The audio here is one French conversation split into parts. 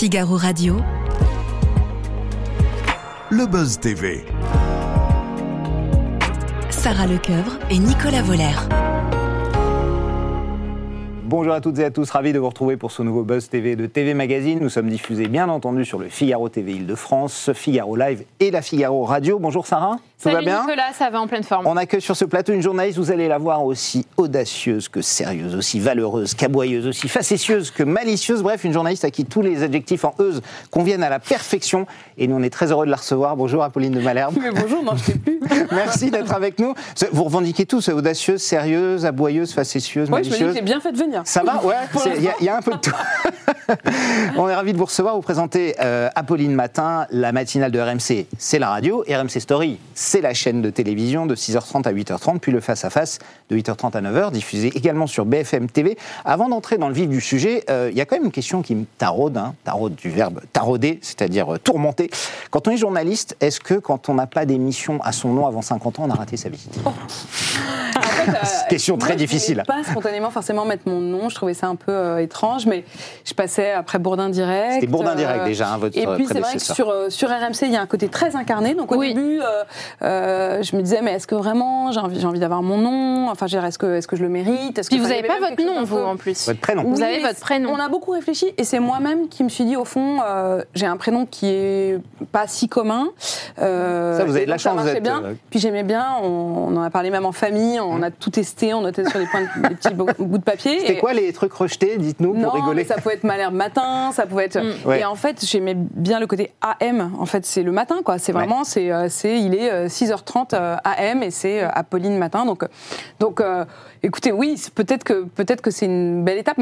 Figaro Radio. Le Buzz TV. Sarah Lecoeuvre et Nicolas Voller. Bonjour à toutes et à tous, ravi de vous retrouver pour ce nouveau Buzz TV de TV Magazine. Nous sommes diffusés bien entendu sur le Figaro TV Île-de-France, Figaro Live et la Figaro Radio. Bonjour Sarah, Salut va bien Nicolas, ça va en pleine forme. On accueille sur ce plateau une journaliste, vous allez la voir aussi audacieuse que sérieuse, aussi valeureuse qu'aboyeuse, aussi facétieuse que malicieuse. Bref, une journaliste à qui tous les adjectifs en euse conviennent à la perfection. Et nous, on est très heureux de la recevoir. Bonjour Apolline de Malherbe. Mais bonjour, non, je sais plus. Merci d'être avec nous. Vous revendiquez tous audacieuse, sérieuse, aboyeuse, facétieuse, Ouais, je me dis que malicieuse. bien fait de venir. Ça va Ouais, il y, a- il y a un peu de tout. On est ravis de vous recevoir, vous présenter euh, Apolline Matin, la matinale de RMC, c'est la radio, RMC Story, c'est la chaîne de télévision de 6h30 à 8h30, puis le face-à-face de 8h30 à 9h, diffusé également sur BFM TV. Avant d'entrer dans le vif du sujet, euh, il y a quand même une question qui me taraude, hein, taraude du verbe tarauder, c'est-à-dire euh, tourmenter. Quand on est journaliste, est-ce que quand on n'a pas d'émission à son nom avant 50 ans, on a raté sa vie? fait, euh, Question moi, très je difficile. voulais pas spontanément forcément mettre mon nom. Je trouvais ça un peu euh, étrange, mais je passais après Bourdin Direct. C'était Bourdin euh, Direct déjà, hein, votre Et puis c'est vrai que sur, euh, sur RMC, il y a un côté très incarné. Donc au Oui. début, euh, euh, je me disais, mais est-ce que vraiment j'ai envie, j'ai envie d'avoir mon nom? Enfin, je veux dire, est-ce que, est-ce que je le mérite? Que Puis vous n'avez pas votre nom, vous, en plus. Votre prénom Vous Oui, avez votre prénom. On a beaucoup réfléchi et c'est moi-même qui me suis dit au fond, euh, j'ai un prénom qui est pas si commun. Euh, Ça, vous avez de la chance, vous marchait êtes, bien. euh, Puis j'aimais bien, on, on en a parlé même en famille, on a tout testé, on notait sur des, points de- des petits bouts de papier. C'était et- quoi les trucs rejetés Dites-nous pour non, rigoler. mais ça pouvait être Malherbe matin, ça pouvait être. Mm. Ouais. Et en fait, j'aimais bien le côté AM. En fait, c'est le matin, quoi. C'est vraiment, c'est, euh, c'est, il est euh, 6h30 euh, AM et c'est euh, Apolline matin. Donc, euh, donc, euh, écoutez, oui, c'est- peut-être que peut-être que c'est une belle étape.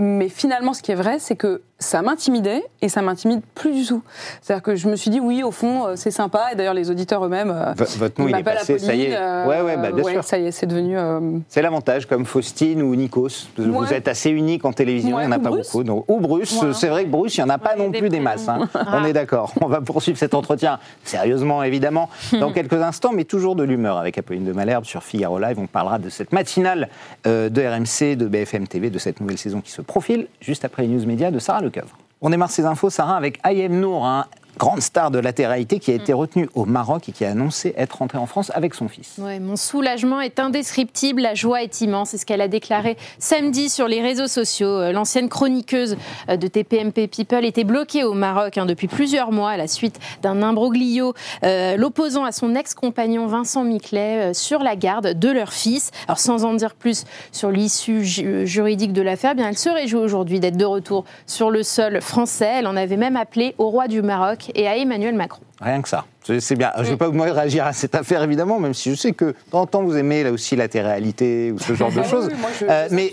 Mais finalement, ce qui est vrai, c'est que ça m'intimidait et ça m'intimide plus du tout. C'est-à-dire que je me suis dit, oui, au fond, euh, c'est sympa. Et d'ailleurs, les auditeurs eux-mêmes. euh, V- votre nom, il est passé, ça y est. Euh, Ouais, ouais, bah, bien sûr. Ça y est, c'est devenu. euh, C'est l'avantage, comme Faustine ou Nikos. Vous Ouais. êtes assez unique en télévision, Ouais, il n'y en a pas Bruce. beaucoup. donc- ou Bruce, Voilà. c'est vrai que Bruce, il n'y en a pas Ouais, non des plus des masses. hein. On rares. est d'accord. On va poursuivre cet entretien sérieusement, évidemment, dans quelques instants, mais toujours de l'humeur avec Apolline de Malherbe sur Figaro Live. On parlera de cette matinale euh, de RMC, de BFM TV, de cette nouvelle saison qui se profile, juste après les news médias de Sarah Lecoeuvre. On démarre ces infos, Sarah, avec Ayem Nour, un grande star de latéralité qui a été retenu au Maroc et qui a annoncé être rentré en France avec son fils. Ouais, mon soulagement est indescriptible, la joie est immense. C'est ce qu'elle a déclaré samedi sur les réseaux sociaux. Euh, L'ancienne chroniqueuse euh, de TPMP People était bloquée au Maroc hein, depuis plusieurs mois à la suite d'un imbroglio euh, l'opposant à son ex-compagnon Vincent Miclet euh, sur la garde de leur fils. Alors sans en dire plus sur l'issue ju- juridique de l'affaire, eh bien elle se réjouit aujourd'hui d'être de retour sur le sol français. Elle en avait même appelé au roi du Maroc et à Emmanuel Macron. Rien que ça. C'est bien. Je ne vais pas vous de réagir à cette affaire, évidemment, même si je sais que de temps en temps, vous aimez là aussi la télé-réalité ou ce genre de Ah oui, choses. oui, moi, je- Euh, je mais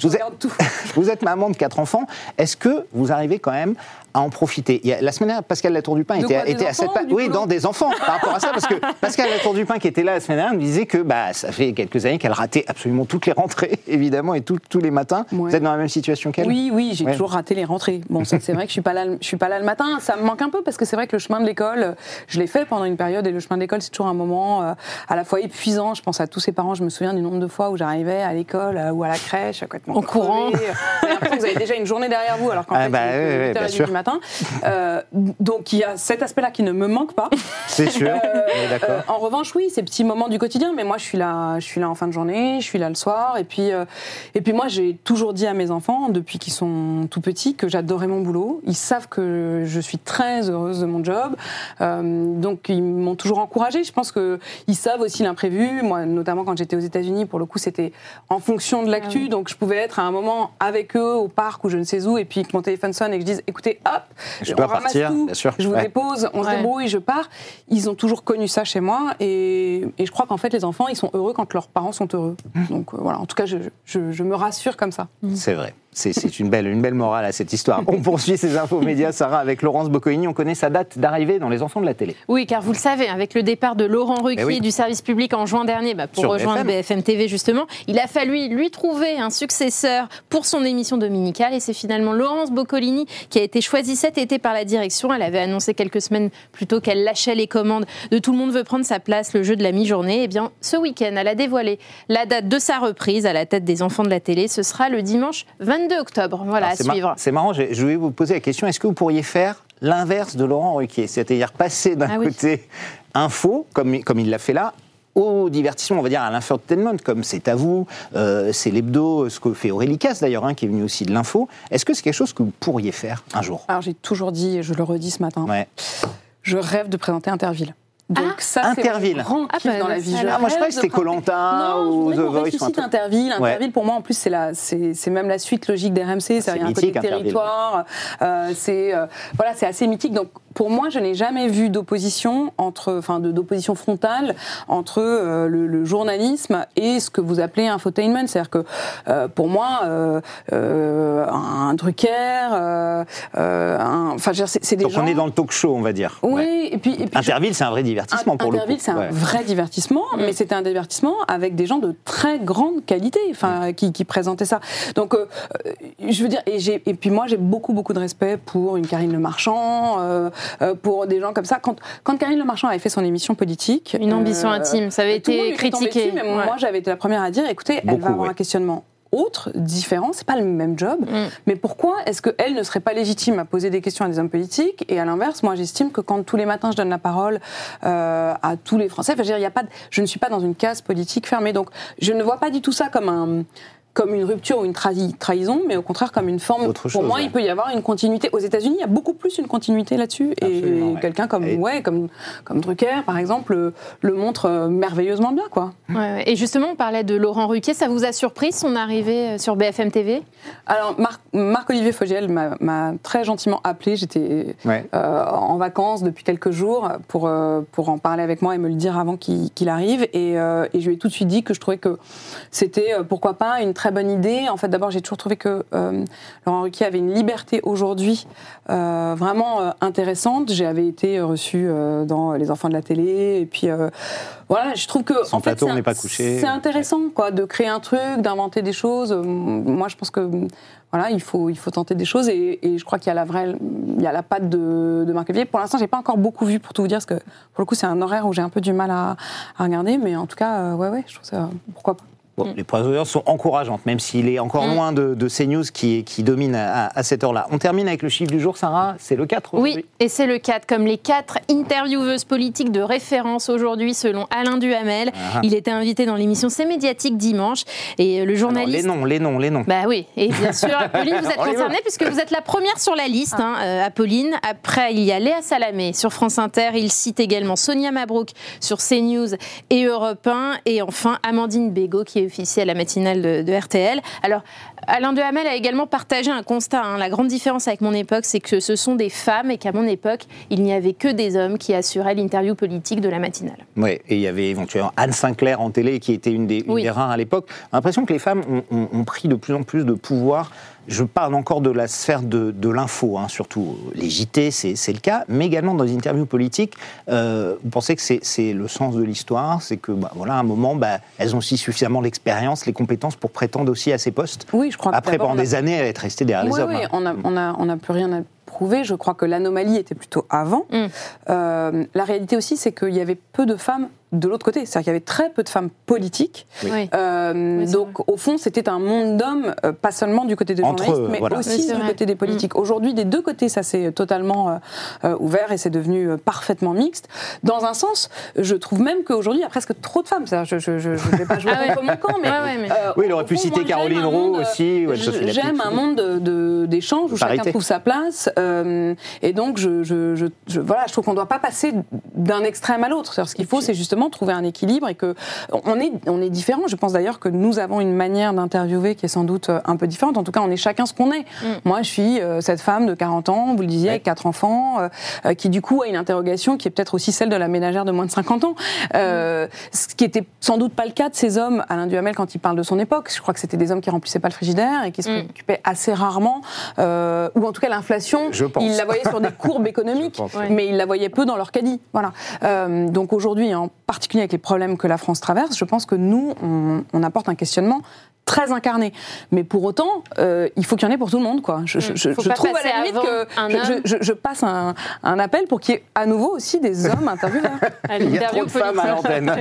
vous, êtes, tout. vous êtes maman de quatre enfants. Est-ce que vous arrivez quand même à en profiter? Il y a- La semaine dernière, Pascal Latour du Pain De était, quoi, était à cette pa- Oui, dans des enfants par rapport à ça, parce que Pascal Latour du Pain qui était là la semaine dernière me disait que bah, ça fait quelques années qu'elle ratait absolument toutes les rentrées, évidemment, et tout- tous les matins. Ouais. Vous êtes dans la même situation qu'elle? Oui, oui, j'ai Ouais. toujours raté les rentrées. Bon, c'est vrai que je suis pas là, je suis pas là le matin. Ça me manque un peu parce que c'est vrai que le chemin de l'école, je l'ai fait pendant une période et le chemin de l'école, c'est toujours un moment euh, à la fois épuisant. Je pense à tous ces parents. Je me souviens du nombre de fois où j'arrivais à l'école euh, ou à la crèche, complètement En courant. Vous avez l'impression que vous avez déjà une journée derrière vous, alors qu'en Ah fait, bah il est ouais, ouais, que bien 8h30 sûr. du matin. Euh, donc il y a cet aspect-là qui ne me manque pas. C'est sûr. En revanche, oui, ces petits moments du quotidien. Mais moi, je suis là, je suis là en fin de journée, je suis là le soir. Et puis, et puis moi, j'ai toujours dit à mes enfants, depuis qu'ils sont tout petits, que j'adorais mon boulot. Ils savent que je suis très heureuse de mon job. Euh, donc, ils m'ont toujours encouragée. Je pense que ils savent aussi l'imprévu. Moi, notamment quand j'étais aux États-Unis, pour le coup, c'était en fonction de l'actu. Donc, je pouvais être à un moment avec eux au parc ou je ne sais où, et puis que mon téléphone sonne et que je dise, écoutez, hop, Je on peux ramasse repartir, tout, bien sûr. je vous Ouais. dépose, on se débrouille, je pars. Ils ont toujours connu ça chez moi et, et je crois qu'en fait les enfants ils sont heureux quand leurs parents sont heureux. Donc euh, voilà, en tout cas je, je- je me rassure comme ça. C'est vrai. C'est- une belle, une belle morale à cette histoire. On poursuit ces infos médias, Sarah, avec Laurence Boccoini. On connaît sa date d'arrivée dans Les Enfants de la télé. Oui, car vous le savez, avec le départ de Laurent Ruquier Eh oui. du service public en juin dernier, bah, pour Sur rejoindre BFM. BFM. TV justement, il a fallu lui trouver un successeur pour son émission dominicale et c'est finalement Laurence Boccolini qui a été choisie cet été par la direction. Elle avait annoncé quelques semaines plus tôt qu'elle lâchait les commandes de Tout le monde veut prendre sa place, le jeu de la mi-journée. Et bien, ce week-end, elle a dévoilé la date de sa reprise à la tête des enfants de la télé. Ce sera le dimanche 22 22 octobre. Voilà, Alors, à suivre. C'est marrant, je je voulais vous poser la question est-ce que vous pourriez faire l'inverse de Laurent Ruquier C'est-à-dire passer d'un Ah oui. côté info, comme, comme il l'a fait là, au divertissement, on va dire à l'infotainment, comme c'est à vous, euh, c'est l'hebdo, ce que fait Aurélie Casse d'ailleurs, hein, qui est venu aussi de l'info. Est-ce que c'est quelque chose que vous pourriez faire un jour? Alors j'ai toujours dit, et je le redis ce matin, Ouais. je rêve de présenter Interville. Donc Ah, ça, c'est Interville. grand Ah, kiff bah, dans la ça vie. Ah, moi je rêve que c'était Colanta Non, ou je The Voice. ou un truc. Interville. Ouais. Interville, pour moi, en plus, c'est la- c'est c'est même la suite logique d'RMC. C'est C'est un mythique, côté territoire. euh, c'est euh, voilà, c'est assez mythique. Donc pour moi, je n'ai jamais vu d'opposition entre, enfin, d'opposition frontale entre euh, le, le journalisme et ce que vous appelez infotainment. C'est-à-dire que euh, pour moi, euh, euh, un Drucker, euh, euh, enfin, c'est des Donc gens. on est dans le talk show, on va dire. Oui, Ouais. et puis, et puis je- Interville, c'est un vrai divertissement pour Interville, le coup. c'est un Ouais. vrai divertissement, mais c'était un divertissement avec des gens de très grande qualité, enfin, qui, qui présentaient ça. Donc, je veux dire, et, et puis moi, j'ai beaucoup, beaucoup de respect pour une Karine Le Marchand, pour des gens comme ça. Quand, quand Karine Le Marchand avait fait son émission politique, Une ambition euh, intime, ça avait été critiqué. dessus, mais Ouais. moi, j'avais été la première à dire, écoutez, elle va avoir ouais. un questionnement autre, différent, c'est pas le même job, Mm. mais pourquoi est-ce qu'elle ne serait pas légitime à poser des questions à des hommes politiques Et à l'inverse, moi j'estime que quand tous les matins je donne la parole euh, à tous les Français, enfin, je, veux dire, y a pas de- je ne suis pas dans une case politique fermée, donc je ne vois pas du tout ça comme un comme une rupture ou une trahi- trahison, mais au contraire comme une forme. Autre pour chose, moi, ouais. il peut y avoir une continuité. Aux États-Unis, il y a beaucoup plus une continuité là-dessus, et ouais. quelqu'un comme Et- ouais, comme comme Drucker, par exemple, le, le montre euh, merveilleusement bien, quoi. Ouais. Et justement, on parlait de Laurent Ruquier. Ça vous a surpris son arrivée euh, sur BFM TV Alors, Marc- Marc-Olivier Fogiel m'a- très gentiment appelé. J'étais Ouais. euh, en vacances depuis quelques jours pour, euh, pour en parler avec moi et me le dire avant qu'il arrive. Et, euh, et je lui ai tout de suite dit que je trouvais que c'était, euh, pourquoi pas, une très bonne idée. En fait, d'abord, j'ai toujours trouvé que euh, Laurent Ruquier avait une liberté aujourd'hui euh, vraiment euh, intéressante. J'avais été reçue dans Les Enfants de la télé. Et puis, voilà, je trouve que. Son en plateau, c'est on n'est pas couché. C'est intéressant, quoi, de créer un truc, d'inventer des choses. Moi, je pense que voilà, il faut, il faut tenter des choses et, et je crois qu'il y a la vraie, il y a la patte de, de Marc. Pour l'instant, j'ai pas encore beaucoup vu pour tout vous dire, parce que pour le coup, c'est un horaire où j'ai un peu du mal à, à regarder, mais en tout cas, euh, ouais, ouais, je trouve ça, pourquoi pas. Bon, Les premières sont encourageantes, même s'il est encore Mm. loin de, de CNews qui, qui domine à, à cette heure-là. On termine avec le chiffre du jour, Sarah. C'est le 4 aujourd'hui Oui, et c'est le 4, comme les quatre intervieweuses politiques de référence aujourd'hui, selon Alain Duhamel. Ah. Il était invité dans l'émission C'est médiatique dimanche. Et le Alors, journaliste. les noms, les noms, les noms. Bah oui, et bien sûr, Apolline, vous êtes concernée puisque vous êtes la première sur la liste, hein, euh, Apolline. Après, il y a Léa Salamé sur France Inter. Il cite également Sonia Mabrouk sur CNews et Europe 1. Et enfin, Amandine Bégaud qui est officielle à la matinale de, de RTL. Alors, Alain Duhamel a également partagé un constat. hein. La grande différence avec mon époque, c'est que ce sont des femmes et qu'à mon époque, il n'y avait que des hommes qui assuraient l'interview politique de la matinale. Ouais, et il y avait éventuellement Anne Sinclair en télé qui était une des, une Oui. des rares à l'époque. J'ai l'impression que les femmes ont, ont- ont pris de plus en plus de pouvoir. Je parle encore de la sphère de, de l'info, hein, surtout les JT, c'est c'est le cas, mais également dans les interviews politiques. euh, vous pensez que c'est c'est le sens de l'histoire C'est que, bah, voilà, à un moment, bah, elles ont aussi suffisamment l'expérience, les compétences pour prétendre aussi à ces postes Oui, je crois. que Après, pendant a- des années, être restée derrière Oui, les hommes. oui, hein. on n'a on a, on a plus rien à prouver. Je crois que l'anomalie était plutôt avant. Mm. Euh, la réalité aussi, c'est qu'il y avait peu de femmes de l'autre côté. C'est-à-dire qu'il y avait très peu de femmes politiques. Oui. Euh, Oui, donc, au fond, c'était un monde d'hommes, euh, pas seulement du côté des Entre journalistes, eux, mais voilà. Aussi du vrai. côté des politiques. Aujourd'hui, des deux côtés, ça s'est totalement euh, euh, ouvert et c'est devenu euh, parfaitement mixte. Dans un sens, je trouve même qu'aujourd'hui, il y a presque trop de femmes. C'est-à-dire, Je ne vais pas jouer Ah ouais. contre mon camp, mais. Ouais, ouais, mais- euh, Oui, il aurait au pu fond, citer Caroline Roux monde, aussi, J'aime un monde de- de- d'échanges où chacun trouve sa place. euh, et donc, je, je, je- je- voilà, je trouve qu'on ne doit pas passer d'un extrême à l'autre. C'est-à-dire, Ce qu'il faut, c'est justement trouver un équilibre et que on est, on est différents. Je pense d'ailleurs que nous avons une manière d'interviewer qui est sans doute euh, un peu différente. En tout cas, on est chacun ce qu'on est. Moi, je suis euh, cette femme de 40 ans, vous le disiez, Ouais. avec quatre enfants, euh, qui du coup a une interrogation qui est peut-être aussi celle de la ménagère de moins de 50 ans. Euh, Ce qui était sans doute pas le cas de ces hommes, Alain Duhamel, quand il parle de son époque. Je crois que c'était des hommes qui remplissaient pas le frigidaire et qui se Mm. préoccupaient assez rarement, euh, ou en tout cas l'inflation, Je pense. il la voyait sur des courbes économiques, pense, mais il la voyait peu dans leur caddie. Voilà. Euh, donc aujourd'hui, en particulier avec les problèmes que la France traverse, je pense que nous, on, on apporte un questionnement très incarné. Mais pour autant, euh, il faut qu'il y en ait pour tout le monde, quoi. Je, je- je- je pas trouve à la limite que je, je- je passe un, un appel pour qu'il y ait à nouveau aussi des hommes intervieweurs. À Il y a trop de femmes à l'antenne.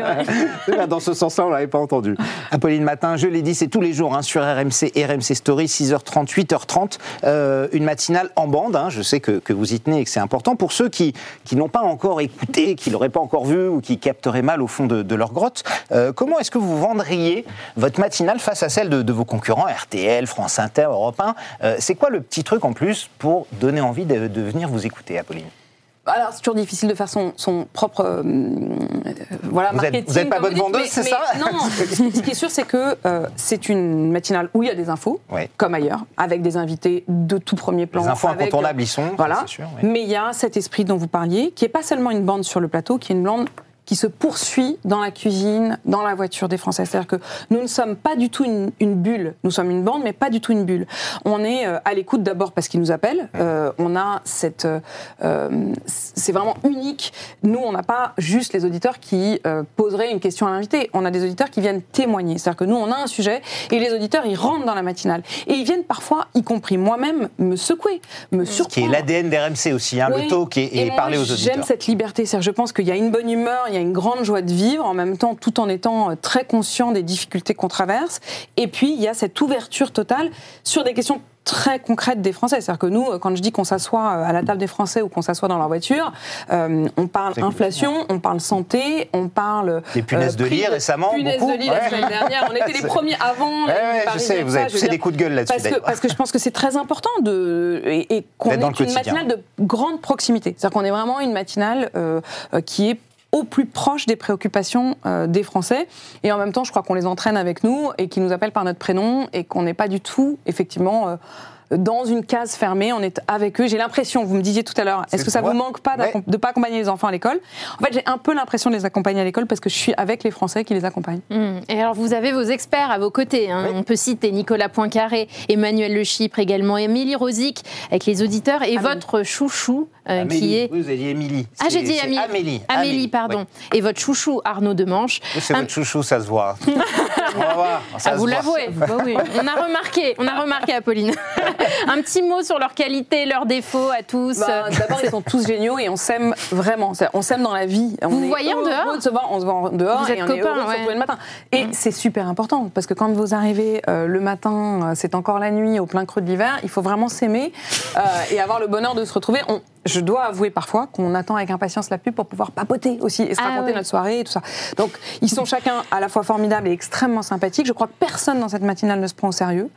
Dans ce sens-là, on l'avait pas entendu. Apolline Matin, je l'ai dit, c'est tous les jours hein, sur RMC et RMC Story, 6h30, 8h30. euh, une matinale en bande. hein. je sais que, que vous y tenez et que c'est important. Pour ceux qui, qui n'ont pas encore écouté, qui l'auraient pas encore vu ou qui capteraient mal au fond de, de leur grotte, euh, comment est-ce que vous vendriez votre matinale face à celle de, de vos concurrents, RTL, France Inter, Europe 1 Euh, C'est quoi le petit truc en plus pour donner envie de, de venir vous écouter, Apolline? Alors, c'est toujours difficile de faire son, son propre euh, voilà, Vous êtes- marketing. vous êtes pas bonne vendeuse, c'est ça? Non, ce qui est sûr, c'est que euh, c'est une matinale où il y a des infos, comme ailleurs, avec des invités de tout premier plan. Les infos avec- incontournables, ils sont, Voilà. c'est sûr, oui. Mais il y a cet esprit dont vous parliez, qui n'est pas seulement une bande sur le plateau, qui est une bande qui se poursuit dans la cuisine, dans la voiture des Français. C'est-à-dire que nous ne sommes pas du tout une, une bulle. Nous sommes une bande, mais pas du tout une bulle. On est euh, à l'écoute d'abord parce qu'ils nous appellent. Euh, on a cette... euh, c'est vraiment unique. Nous, on n'a pas juste les auditeurs qui euh, poseraient une question à l'invité. On a des auditeurs qui viennent témoigner. C'est-à-dire que nous, on a un sujet et les auditeurs, ils rentrent dans la matinale. Et ils viennent parfois, y compris moi-même, me secouer, me Qui est surprendre. l'ADN d'RMC aussi, hein, Oui. le talk et, parler aux auditeurs. J'aime cette liberté. C'est-à-dire, je pense qu'il y a une bonne humeur, il y a une grande joie de vivre, en même temps, tout en étant euh, très conscient des difficultés qu'on traverse. Et puis, il y a cette ouverture totale sur des questions très concrètes des Français. C'est-à-dire que nous, euh, quand je dis qu'on s'assoit euh, à la table des Français ou qu'on s'assoit dans leur voiture, euh, on parle inflation, on parle santé, on parle... Les punaises de lit récemment, Punaises beaucoup. de lit la semaine dernière. On était les premiers avant. Ouais, ouais, je sais, vous avez poussé des coups de gueule là-dessus Parce que, d'ailleurs. parce que je pense que c'est très important de, et, et qu'on ait une matinale de grande proximité. C'est-à-dire qu'on est vraiment une matinale euh, qui est au plus proche des préoccupations euh, des Français. Et en même temps, je crois qu'on les entraîne avec nous et qu'ils nous appellent par notre prénom et qu'on n'est pas du tout, effectivement, euh, dans une case fermée. On est avec eux. J'ai l'impression, vous me disiez tout à l'heure, est-ce que ça vous manque pas d'accom- de pas accompagner les enfants à l'école? En fait, j'ai un peu l'impression de les accompagner à l'école parce que je suis avec les Français qui les accompagnent. Hum. Et alors, vous avez vos experts à vos côtés. hein. Oui. On peut citer Nicolas Poincaré, Emmanuel Le Chypre également, Émilie Rosic avec les auditeurs et Amélie. votre chouchou euh, qui est. Oui, vous avez dit Émilie. Ah, j'ai dit Amélie. Amélie. Amélie, pardon. oui. Et votre chouchou Arnaud Demanche. C'est Un- votre chouchou, ça se voit. On va voir. Ça Ah, se vous l'avouez. Bah oui. On a remarqué, on a remarqué, Apolline. Un petit mot sur leurs qualités, leurs défauts à tous. Bah, D'abord, ils sont tous géniaux et on s'aime vraiment. On s'aime dans la vie. On Vous est voyez en dehors de se voir, On se voit en dehors Vous êtes et on copains, est heureux de se ouais. retrouver le matin. Et c'est super important parce que quand vous arrivez euh, le matin, euh, c'est encore la nuit, au plein creux de l'hiver, il faut vraiment s'aimer euh, et avoir le bonheur de se retrouver. On- je dois avouer parfois qu'on attend avec impatience la pub pour pouvoir papoter aussi et se Ah raconter notre soirée et tout ça. Donc, ils sont chacun à la fois formidables et extrêmement sympathiques. Je crois que personne dans cette matinale ne se prend au sérieux.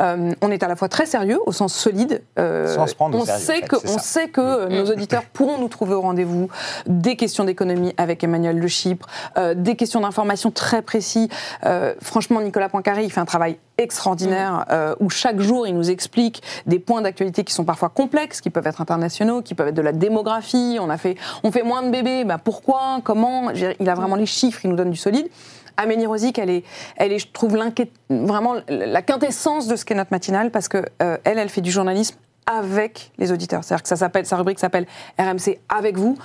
Euh, on est à la fois très sérieux, au sens solide. Euh, Sans se prendre au on sérieux, en sait fait, que, on ça. sait que euh, nos auditeurs pourront nous trouver au rendez-vous des questions d'économie avec Emmanuel Le Chypre, euh, des questions d'information très précis. Euh, franchement, Nicolas Poincaré, il fait un travail extraordinaire euh, où chaque jour il nous explique des points d'actualité qui sont parfois complexes, qui peuvent être internationaux, qui peuvent être de la démographie. On a fait, on fait moins de bébés, bah pourquoi, comment? Il a vraiment les chiffres, il nous donne du solide. Amélie Rosic, elle est, elle est, je trouve, vraiment la quintessence de ce qu'est notre matinale parce que euh, elle, elle fait du journalisme avec les auditeurs. C'est-à-dire que ça s'appelle, sa rubrique s'appelle RMC avec vous.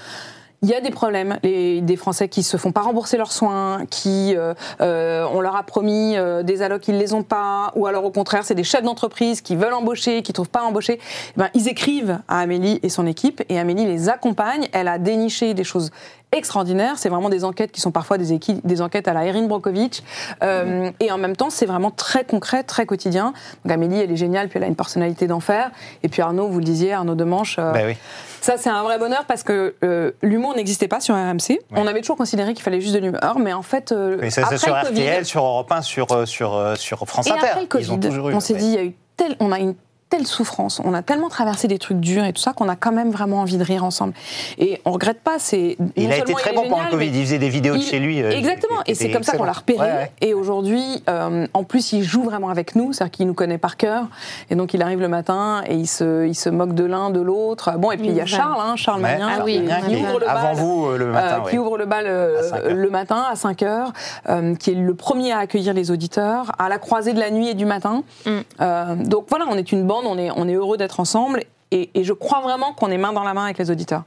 Il y a des problèmes, les, des Français qui se font pas rembourser leurs soins, qui euh, euh, on leur a promis euh, des allocs, ils les ont pas, ou alors au contraire, c'est des chefs d'entreprise qui veulent embaucher, qui trouvent pas embaucher. Eh ben, ils écrivent à Amélie et son équipe, et Amélie les accompagne. Elle a déniché des choses extraordinaires. C'est vraiment des enquêtes qui sont parfois des, des enquêtes à la Erin Brokovich, Euh, et en même temps, c'est vraiment très concret, très quotidien. Donc Amélie, elle est géniale, puis elle a une personnalité d'enfer. Et puis Arnaud, vous le disiez, Arnaud Demanche. euh, Ben oui. ça, c'est un vrai bonheur parce que euh, l'humour n'existait pas sur RMC. On avait toujours considéré qu'il fallait juste de l'humeur, mais en fait, euh, Mais ça, après c'est sur le Covid, RTL, sur Europe 1, sur, euh, sur, euh, sur France et Inter. après le Ils ont Covid, toujours eu, on s'est ouais. dit, il y a eu tel, on a une telle souffrance, on a tellement traversé des trucs durs et tout ça qu'on a quand même vraiment envie de rire ensemble. Et on regrette pas. C'est Il a été très bon pendant le Covid. Il faisait des vidéos de chez lui. euh, Exactement, et c'est comme ça qu'on l'a repéré. Ouais, ouais. Et aujourd'hui, euh, en plus, il joue vraiment avec nous, c'est-à-dire qu'il nous connaît par cœur. Et donc, il arrive le matin et il se, il se moque de l'un, de l'autre. Bon, et puis il y a. Charles, hein, Charles Ouais, Magnin, Ah oui, qui, ouvre le bal. Avant vous, euh, le matin. Euh, qui ouvre le bal euh, À 5 heures. le matin à 5 heures, euh, qui est le premier à accueillir les auditeurs, à la croisée de la nuit et du matin. Mm. Euh, donc voilà, on est une bande, on est, heureux d'être ensemble et je crois vraiment qu'on est main dans la main avec les auditeurs.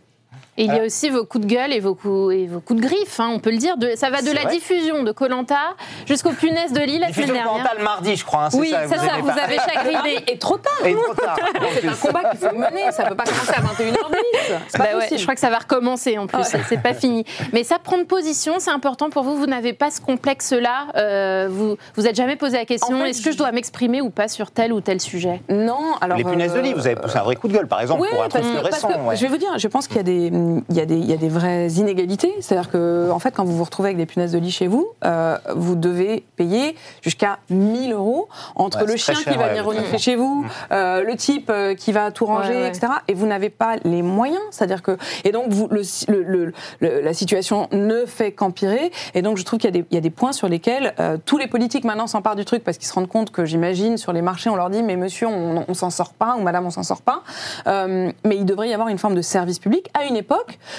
Et il y a aussi vos coups de gueule et vos coups, et vos coups de griffe, hein, on peut le dire. De, ça va de la vrai. diffusion de Colanta jusqu'aux punaises de Lille la semaine Diffusion dernière. Cantal mardi, je crois. hein, Oui, c'est ça, vous avez chagriné. Et trop tard Et trop tard. C'est un combat qu'il faut mener, ça peut pas commencer à 21h10. C'est pas Bah ouais, je crois que ça va recommencer en plus, Ouais. c'est- pas fini. Mais ça, prendre position, c'est important pour vous. Vous n'avez pas ce complexe-là. euh, vous vous êtes jamais posé la question En fait, est-ce que je dois m'exprimer ou pas sur tel ou tel sujet? Non, alors. Les punaises de lit, euh, vous avez poussé un vrai coup de gueule, par exemple, Oui, pour un truc récent. je vais vous dire, je pense qu'il y, a des- il y, a des- il y a des vraies inégalités. C'est-à-dire que, en fait, quand vous vous retrouvez avec des punaises de lit chez vous, euh, vous devez payer jusqu'à 1000 euros entre Ouais, le chien cher, qui va ouais, venir le renifler chez vous, euh, le type euh, qui va tout ranger, Ouais, ouais. etc. Et vous n'avez pas les moyens. C'est-à-dire que. Et donc, vous, le, le- le- le- la situation ne fait qu'empirer. Et donc, je trouve qu'il y, a des- il y a des points sur lesquels euh, tous les politiques maintenant s'emparent du truc parce qu'ils se rendent compte que, j'imagine, sur les marchés, on leur dit Mais monsieur, on, on s'en sort pas, ou madame, on s'en sort pas. Euh, mais il devrait y avoir une forme de service public. À une époque,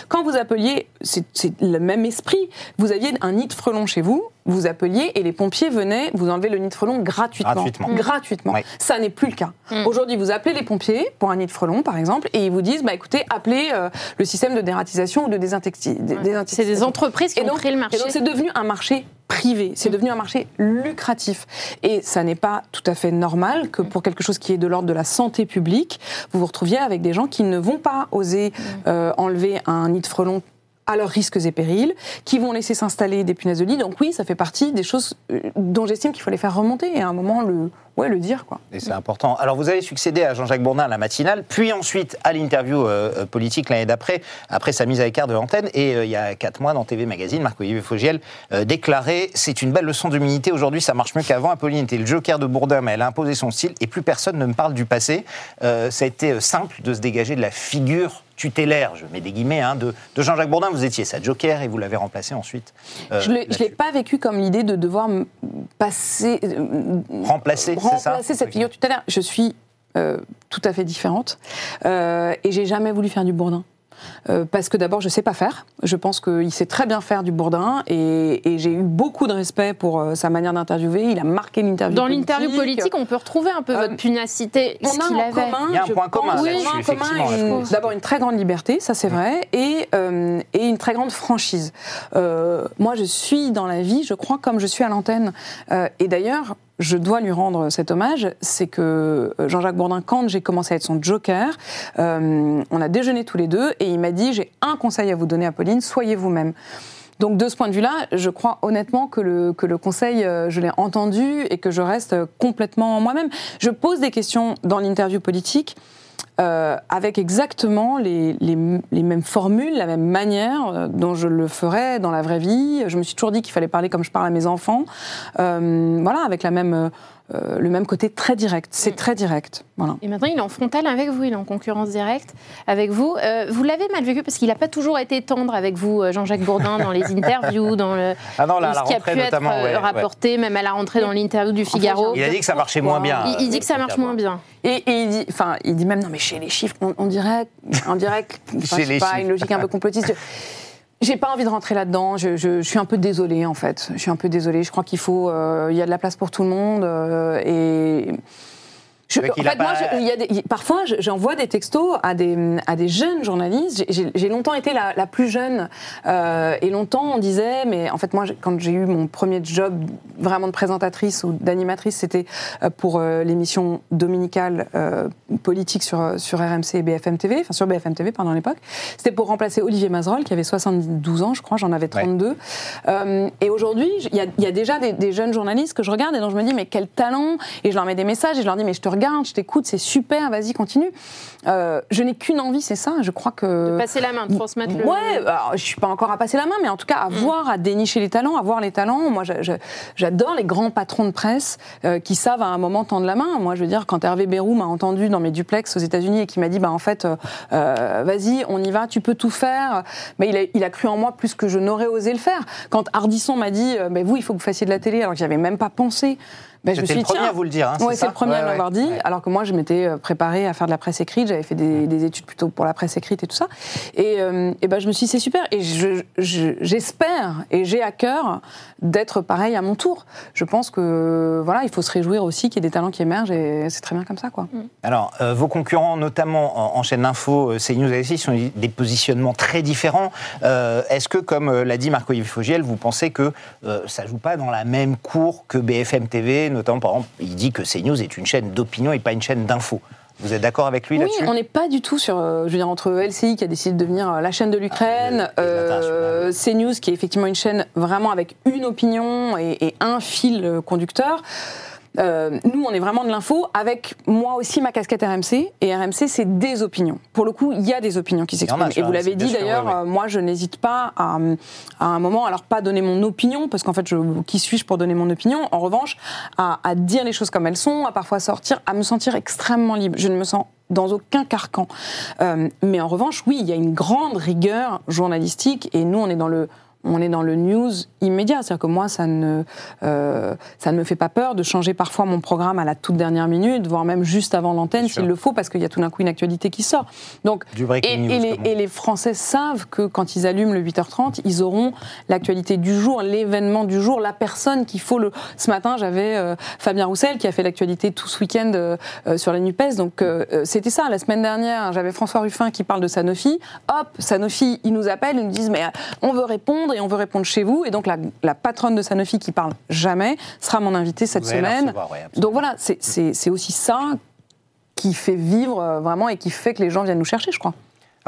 quand vous appeliez, c'est le même esprit, vous aviez un nid de frelons chez vous, vous appeliez et les pompiers venaient vous enlever le nid de frelons gratuitement. Gratuitement. Gratuitement. Ouais. Ça n'est plus le cas. Aujourd'hui, vous appelez les pompiers pour un nid de frelons, par exemple, et ils vous disent bah, écoutez, appelez euh, le système de dératisation ou de désintexti- dé- C'est des entreprises qui Et ont donc- pris le marché. Et donc c'est devenu un marché privé, c'est devenu un marché lucratif. Et ça n'est pas tout à fait normal que pour quelque chose qui est de l'ordre de la santé publique, vous vous retrouviez avec des gens qui ne vont pas oser euh, enlever un nid de frelons à leurs risques et périls, qui vont laisser s'installer des punaises de lit. Donc oui, ça fait partie des choses euh, dont j'estime qu'il faut les faire remonter et à un moment le, ouais, le dire. Quoi. Et c'est important. Alors, vous avez succédé à Jean-Jacques Bourdin à la matinale, puis ensuite à l'interview euh, euh, politique l'année d'après, après sa mise à l'écart de l'antenne. Et euh, il y a quatre mois, dans TV Magazine, Marc-Olivier Fogiel euh, déclarait C'est une belle leçon d'humilité. Aujourd'hui, ça marche mieux qu'avant. Apolline était le joker de Bourdin, mais elle a imposé son style et plus personne ne me parle du passé. Ça a été simple de se dégager de la figure tutélaire, je mets des guillemets, hein, de, de Jean-Jacques Bourdin. Vous étiez sa joker et vous l'avez remplacé ensuite. euh, je ne l'ai pas vécu comme l'idée de devoir passer... euh, Remplacer, remplacer cette figure tutélaire. Je suis euh, tout à fait différente euh, et j'ai jamais voulu faire du bourdin. Euh, parce que d'abord, je sais pas faire. Je pense qu'il sait très bien faire du bourdin et, et j'ai eu beaucoup de respect pour euh, sa manière d'interviewer. Il a marqué l'interview. Dans l'interview politique, on peut retrouver un peu Euh, votre pugnacité, on a en avait. commun, Il y a un point commun oui, commun. D'abord une très grande liberté, ça c'est vrai, et, euh, et une très grande franchise. Euh, moi, je suis dans la vie, je crois, comme je suis à l'antenne. Euh, et d'ailleurs, je dois lui rendre cet hommage, c'est que euh, Jean-Jacques Bourdin, quand j'ai commencé à être son joker, euh, on a déjeuné tous les deux et il m'a dit j'ai un conseil à vous donner, Apolline, soyez vous-même. Donc de ce point de vue-là, je crois honnêtement que le, que le conseil, euh, je l'ai entendu et que je reste complètement moi-même. Je pose des questions dans l'interview politique euh, avec exactement les, les- les mêmes formules, la même manière euh, dont je le ferais dans la vraie vie. Je me suis toujours dit qu'il fallait parler comme je parle à mes enfants. Euh, voilà, avec la même, euh, le même côté très direct. C'est très direct. Voilà. Et maintenant, il est en frontal avec vous, il est en concurrence directe avec vous. Euh, vous l'avez mal vécu parce qu'il n'a pas toujours été tendre avec vous, euh, Jean-Jacques Bourdin, dans les interviews, dans le, Ah non, là, à ce qui a pu être ouais, rapporté, même à la rentrée dans l'interview du Figaro. Il a dit que ça marchait moins bien. Il, il dit que ça marche moins bien. Et, et il dit, enfin, il dit même non mais chez les chiffres, on, on dirait, on dirait, Chez je sais les pas, chiffres. une logique un peu complotiste. J'ai pas envie de rentrer là-dedans. Je, je- je suis un peu désolée en fait. Je suis un peu désolée. Je crois qu'il faut, euh, il y a de la place pour tout le monde euh, et. Je, en fait, moi, pas- je- il y a des- il- parfois, je- j'envoie des textos à des, à des jeunes journalistes. J'ai- longtemps été la, la plus jeune. euh, et longtemps, on disait, mais en fait, moi, quand j'ai eu mon premier job vraiment de présentatrice ou d'animatrice, c'était euh, pour euh, l'émission dominicale euh, politique sur, sur RMC et BFM TV, enfin sur BFM TV, à l'époque. C'était pour remplacer Olivier Mazerolle, qui avait 72 ans, je crois, j'en avais 32. Euh, et aujourd'hui, il y a, il y a déjà des, des jeunes journalistes que je regarde et dont je me dis, mais quel talent Et je leur mets des messages et je leur dis, mais je te regarde, je t'écoute, c'est super, vas-y, continue. Euh, je n'ai qu'une envie, c'est ça. Je crois que. Passer la main, de transmettre le. Ouais, je suis pas encore à passer la main, mais en tout cas à voir, à dénicher les talents, à voir les talents. Moi, j'adore les grands patrons de presse euh, qui savent à un moment tendre la main. Moi, je veux dire, quand Hervé Bérou m'a entendu dans mes duplex aux États-Unis et qui m'a dit, bah en fait, euh, vas-y, on y va, tu peux tout faire. Mais il a, il a cru en moi plus que je n'aurais osé le faire. Quand Hardisson m'a dit, euh, bah, vous, il faut que vous fassiez de la télé, alors que j'avais même pas pensé. Ben, je me C'était suis le premier tiens, à vous le dire. Hein, Ouais, c'est le premier Ouais, à ouais. l'avoir dit, Ouais. alors que moi je m'étais euh, préparée à faire de la presse écrite, j'avais fait des, des études plutôt pour la presse écrite et tout ça. Et, euh, et ben, je me suis dit c'est super, et je- je- j'espère et j'ai à cœur d'être pareil à mon tour. Je pense que voilà, il faut se réjouir aussi qu'il y ait des talents qui émergent et c'est très bien comme ça. Quoi. Alors, euh, vos concurrents, notamment en, en chaîne d'info, CNews et LCI, sont des positionnements très différents. Euh, Est-ce que, comme l'a dit Marco-Yves Fogiel, vous pensez que euh, ça joue pas dans la même cour que BFM TV Notamment, par exemple, il dit que CNews est une chaîne d'opinion et pas une chaîne d'info. Vous êtes d'accord avec lui Oui, là-dessus? on n'est pas du tout sur, euh, je veux dire, entre LCI qui a décidé de devenir euh, la chaîne de l'Ukraine, Ah, euh, CNews qui est effectivement une chaîne vraiment avec une opinion et, et un fil conducteur. Euh, nous, on est vraiment de l'info avec moi aussi ma casquette RMC. Et RMC, c'est des opinions. Pour le coup, il y a des opinions qui s'expriment. Et vous l'avez RMC, bien dit d'ailleurs, euh, moi, je n'hésite pas à, à un moment, alors pas donner mon opinion, parce qu'en fait, je, qui suis-je pour donner mon opinion? En revanche, à, à dire les choses comme elles sont, à parfois sortir, à me sentir extrêmement libre. Je ne me sens dans aucun carcan. Euh, mais en revanche, oui, il y a une grande rigueur journalistique, et nous, on est dans le on est dans le news immédiat. C'est-à-dire que moi, ça ne, euh, ça ne me fait pas peur de changer parfois mon programme à la toute dernière minute, voire même juste avant l'antenne s'il le faut, parce qu'il y a tout d'un coup une actualité qui sort. Donc, Du et, news, et les, et les Français savent que quand ils allument le 8h30, ils auront l'actualité du jour, l'événement du jour, la personne qu'il faut. Le... Ce matin, j'avais euh, Fabien Roussel qui a fait l'actualité tout ce week-end euh, sur la NUPES. Donc c'était ça. La semaine dernière, j'avais François Ruffin qui parle de Sanofi. Hop, Sanofi, ils nous appellent, ils nous disent mais on veut répondre et on veut répondre chez vous. Et donc la, la patronne de Sanofi qui parle jamais sera mon invitée cette semaine. recevoir, ouais, absolument. donc voilà, c'est- aussi ça qui fait vivre euh, vraiment et qui fait que les gens viennent nous chercher, je crois.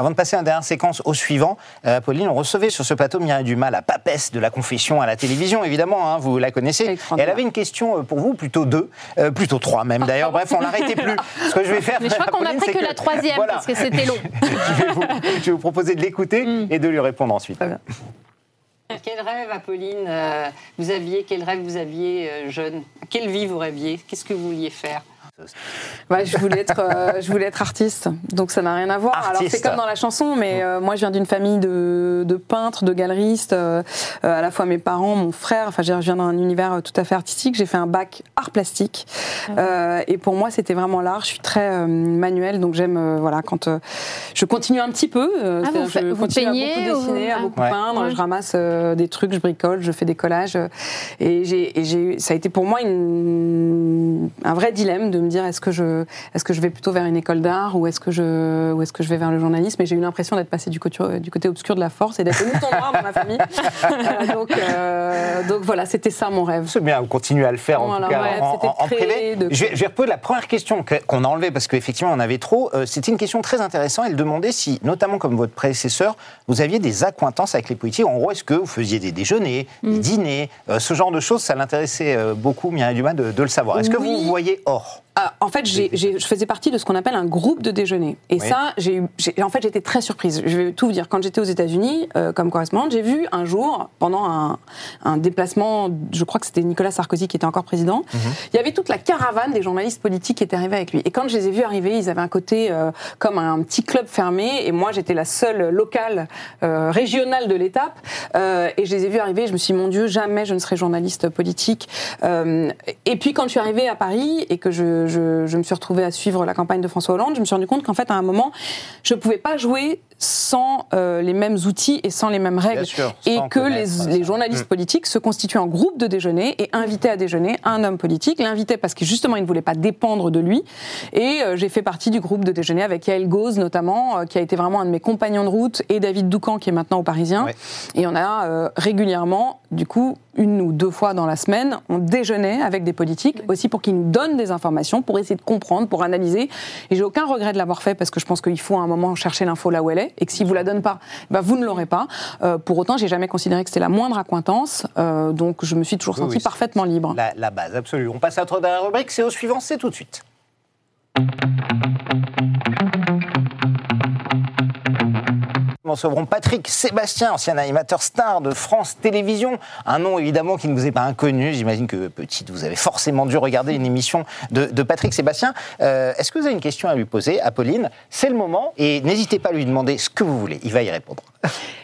Avant de passer à la dernière séquence au suivant, euh, Pauline, on recevait sur ce plateau Mireille Dumas, la papesse de la confession à la télévision, évidemment, hein, vous la connaissez. Et elle avait une question euh, pour vous, plutôt deux, euh, plutôt trois même d'ailleurs. Bref, on l'arrêtait plus. Ce que je vais faire, Mais je crois qu'on n'a Pauline, pris c'est que la troisième voilà. parce que c'était long. je, vais vous, je vais vous proposer de l'écouter Mm. et de lui répondre ensuite. Quel rêve, Apolline, euh, vous aviez Quel rêve vous aviez euh, jeune? Quelle vie vous rêviez? Qu'est-ce que vous vouliez faire? Ouais, je voulais être, euh, je voulais être artiste, donc ça n'a rien à voir. Alors c'est comme dans la chanson, mais euh, moi je viens d'une famille de, de peintres, de galeristes. euh, à la fois mes parents, mon frère. Enfin, je viens d'un univers tout à fait artistique. J'ai fait un bac art plastique, Euh, et pour moi c'était vraiment l'art. Je suis très euh, manuelle, donc j'aime euh, voilà quand euh, je continue un petit peu. euh, Ah, vous je vous continue peignez à beaucoup dessiner, ou- à beaucoup Ouais. peindre. Ouais. Je ramasse euh, des trucs, je bricole, je fais des collages, et j'ai, et j'ai, ça a été pour moi une, un vrai dilemme de me dire est-ce que je, est-ce que je vais plutôt vers une école d'art ou est-ce que je, ou est-ce que je vais vers le journalisme? Et j'ai eu l'impression d'être passé du côté, du côté obscur de la force et d'être mouton noir dans ma famille. Euh, donc, euh, donc voilà, c'était ça mon rêve. C'est bien, on continue à le faire en tout cas ouais, en, c'était en- en de créer, privé. de- Je vais, je vais reposer la première question que- qu'on a enlevée parce qu'effectivement on avait trop. Euh, C'était une question très intéressante. Elle demandait si, notamment comme votre prédécesseur, vous aviez des accointances avec les politiques. En gros, est-ce que vous faisiez des déjeuners, Mm. des dîners, euh, ce genre de choses Ça l'intéressait beaucoup, Mireille Dumas, de, de le savoir. Est-ce que Oui. vous voyez hors? En fait, j'ai- j'ai- je faisais partie de ce qu'on appelle un groupe de déjeuner. Et Oui. ça, j'ai en fait, j'étais très surprise. Je vais tout vous dire. Quand j'étais aux États-Unis, euh, comme correspondante, j'ai vu un jour, pendant un, un déplacement, je crois que c'était Nicolas Sarkozy qui était encore président, il y avait toute la caravane des journalistes politiques qui étaient arrivés avec lui. Et quand je les ai vus arriver, ils avaient un côté euh, comme un petit club fermé. Et moi, j'étais la seule locale, euh, régionale de l'étape. Euh, et je les ai vus arriver. Je me suis dit, mon Dieu, jamais je ne serai journaliste politique. Euh, et puis, quand je suis arrivée à Paris et que je, je- me suis retrouvée à suivre la campagne de François Hollande, je me suis rendu compte qu'en fait, à un moment, je ne pouvais pas jouer sans euh, les mêmes outils et sans les mêmes règles. sûr, et que les, les journalistes Mm. politiques se constituaient en groupe de déjeuner et invitaient à déjeuner un homme politique. L'invitait parce que justement, il ne voulait pas dépendre de lui. Et euh, j'ai fait partie du groupe de déjeuner avec Yael Gauze notamment, euh, qui a été vraiment un de mes compagnons de route, et David Doucan, qui est maintenant au Parisien. Ouais. Et on a euh, régulièrement, du coup, une ou deux fois dans la semaine, on déjeunait avec des politiques, aussi pour qu'ils nous donnent des informations, pour essayer de comprendre, pour analyser. Et j'ai aucun regret de l'avoir fait, parce que je pense qu'il faut à un moment chercher l'info là où elle est, et que si vous la donnez pas, ben vous ne l'aurez pas. Euh, pour autant, j'ai jamais considéré que c'était la moindre accointance, euh, donc je me suis toujours Oui, sentie oui, parfaitement libre. la, la base, absolue. On passe à notre dernière rubrique, c'est au suivant, c'est tout de suite. Nous recevrons Patrick Sébastien, ancien animateur star de France Télévisions. Un nom évidemment qui ne vous est pas inconnu. J'imagine que petite, vous avez forcément dû regarder une émission de, Patrick Sébastien. Euh, Est-ce que vous avez une question à lui poser, Apolline? C'est le moment et n'hésitez pas à lui demander ce que vous voulez. Il va y répondre.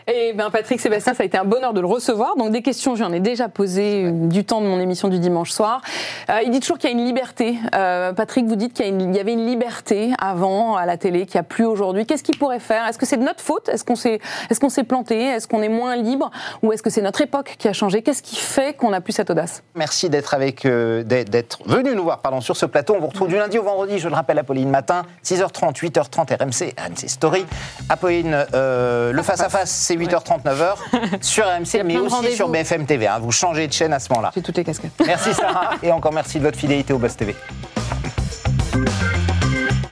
Et ben Patrick Sébastien, ça a été un bonheur de le recevoir. Donc des questions, j'en ai déjà posé euh, du temps de mon émission du dimanche soir. Euh, il dit toujours qu'il y a une liberté. Euh, Patrick, vous dites qu'il y, avait une liberté avant à la télé, qu'il n'y a plus aujourd'hui. Qu'est-ce qu'il pourrait faire? Est-ce que c'est de notre faute? Est-ce qu'on s'est est qu'on s'est planté? Est-ce qu'on est moins libre? Ou est-ce que c'est notre époque qui a changé? Qu'est-ce qui fait qu'on n'a plus cette audace? Merci d'être avec, euh, d'être venu nous voir pardon, sur ce plateau. On vous retrouve du lundi au vendredi, je le rappelle, Apolline matin, 6h30, 8h30 RMC, RMC Story. Apolline, euh, face, c'est 8h39h sur RMC, mais aussi sur BFM TV. Hein. Vous changez de chaîne à ce moment-là. J'ai toutes les casquettes. Merci Sarah, et encore merci de votre fidélité au Boss TV.